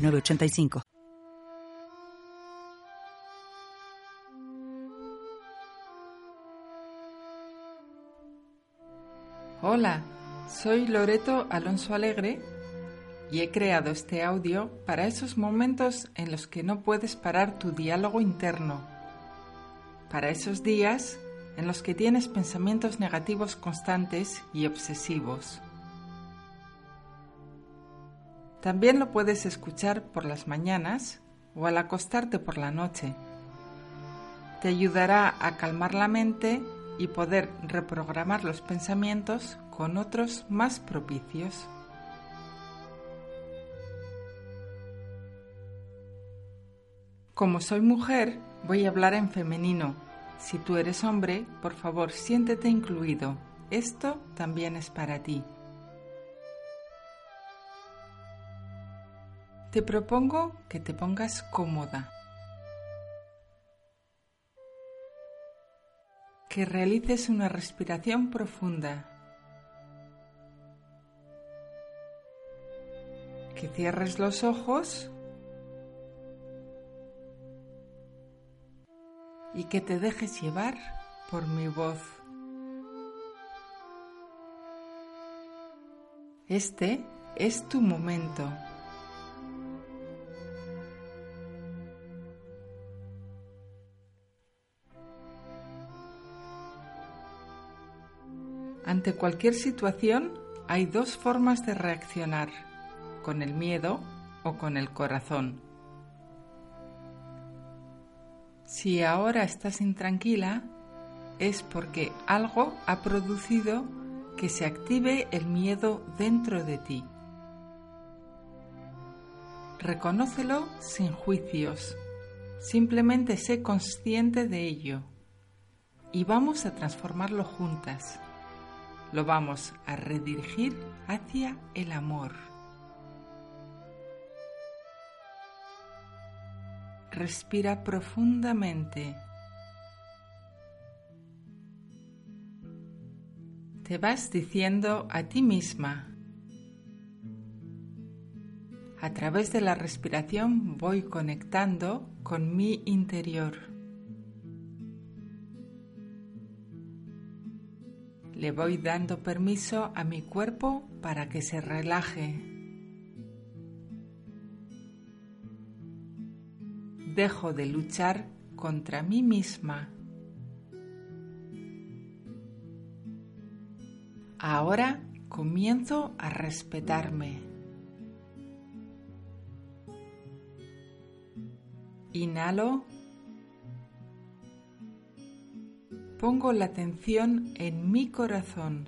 985. Hola, soy Loreto Alonso Alegre y he creado este audio para esos momentos en los que no puedes parar tu diálogo interno, para esos días en los que tienes pensamientos negativos constantes y obsesivos también lo puedes escuchar por las mañanas o al acostarte por la noche. Te ayudará a calmar la mente y poder reprogramar los pensamientos con otros más propicios. Como soy mujer, voy a hablar en femenino. Si tú eres hombre, por favor, siéntete incluido. Esto también es para ti. Te propongo que te pongas cómoda, que realices una respiración profunda, que cierres los ojos y que te dejes llevar por mi voz. Este es tu momento. Ante cualquier situación hay dos formas de reaccionar, con el miedo o con el corazón. Si ahora estás intranquila, es porque algo ha producido que se active el miedo dentro de ti. Reconócelo sin juicios, simplemente sé consciente de ello y vamos a transformarlo juntas lo vamos a redirigir hacia el amor. Respira profundamente. Te vas diciendo a ti misma, a través de la respiración voy conectando con mi interior. Le voy dando permiso a mi cuerpo para que se relaje. Dejo de luchar contra mí misma. Ahora comienzo a respetarme. Inhalo pongo la atención en mi corazón.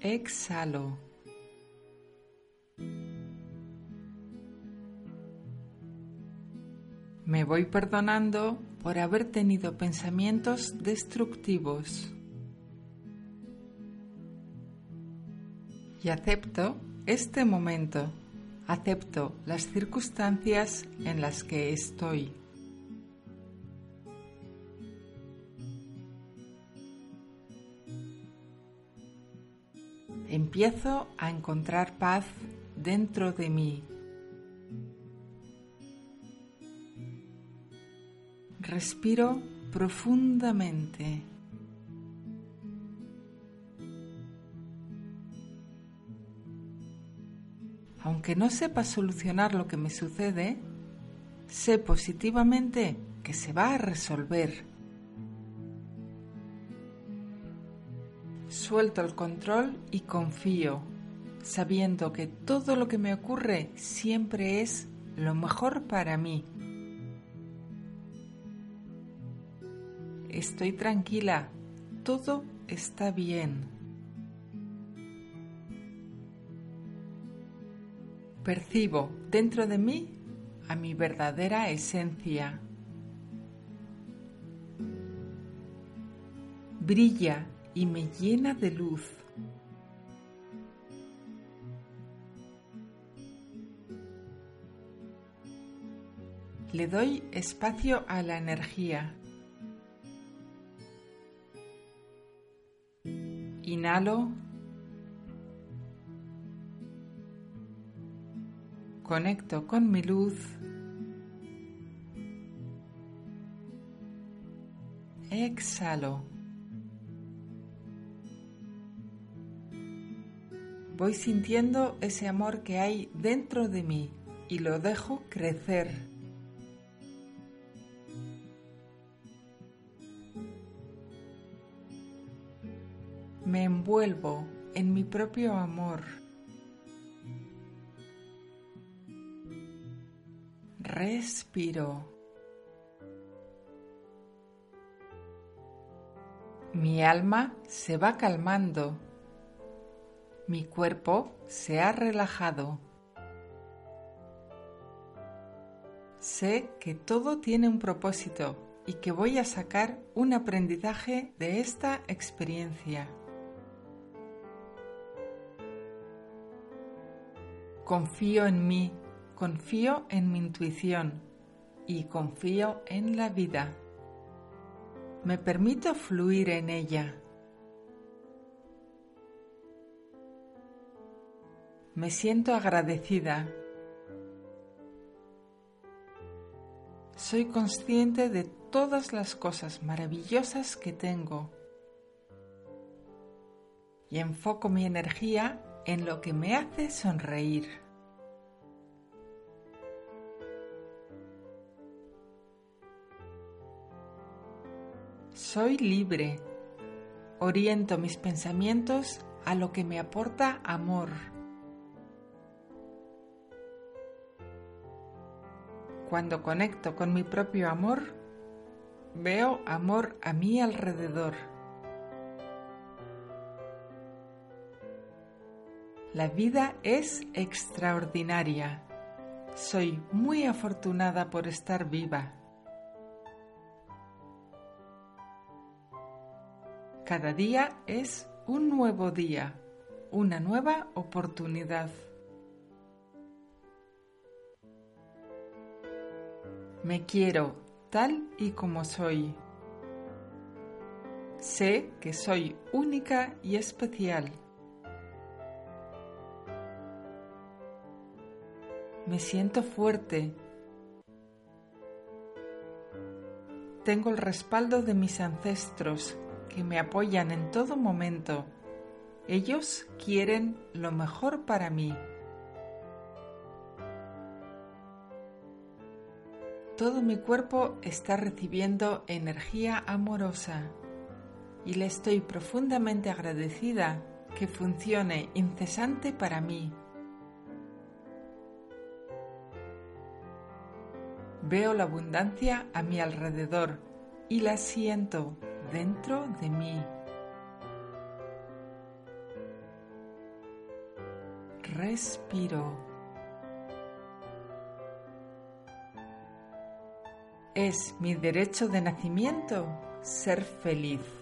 Exhalo. Me voy perdonando por haber tenido pensamientos destructivos. Y acepto este momento, acepto las circunstancias en las que estoy. Empiezo a encontrar paz dentro de mí. Respiro profundamente. Aunque no sepa solucionar lo que me sucede, sé positivamente que se va a resolver Suelto el control y confío, sabiendo que todo lo que me ocurre siempre es lo mejor para mí. Estoy tranquila, todo está bien. Percibo dentro de mí a mi verdadera esencia. Brilla y me llena de luz. Le doy espacio a la energía. Inhalo. Conecto con mi luz. Exhalo. Voy sintiendo ese amor que hay dentro de mí y lo dejo crecer. Me envuelvo en mi propio amor. Respiro. Mi alma se va calmando. Mi cuerpo se ha relajado. Sé que todo tiene un propósito y que voy a sacar un aprendizaje de esta experiencia. Confío en mí, confío en mi intuición y confío en la vida. Me permito fluir en ella. Me siento agradecida. Soy consciente de todas las cosas maravillosas que tengo y enfoco mi energía en lo que me hace sonreír. Soy libre. Oriento mis pensamientos a lo que me aporta amor. Cuando conecto con mi propio amor, veo amor a mi alrededor. La vida es extraordinaria. Soy muy afortunada por estar viva. Cada día es un nuevo día, una nueva oportunidad. Me quiero tal y como soy. Sé que soy única y especial. Me siento fuerte. Tengo el respaldo de mis ancestros que me apoyan en todo momento. Ellos quieren lo mejor para mí. Todo mi cuerpo está recibiendo energía amorosa y le estoy profundamente agradecida que funcione incesante para mí. Veo la abundancia a mi alrededor y la siento dentro de mí. Respiro. Es mi derecho de nacimiento ser feliz.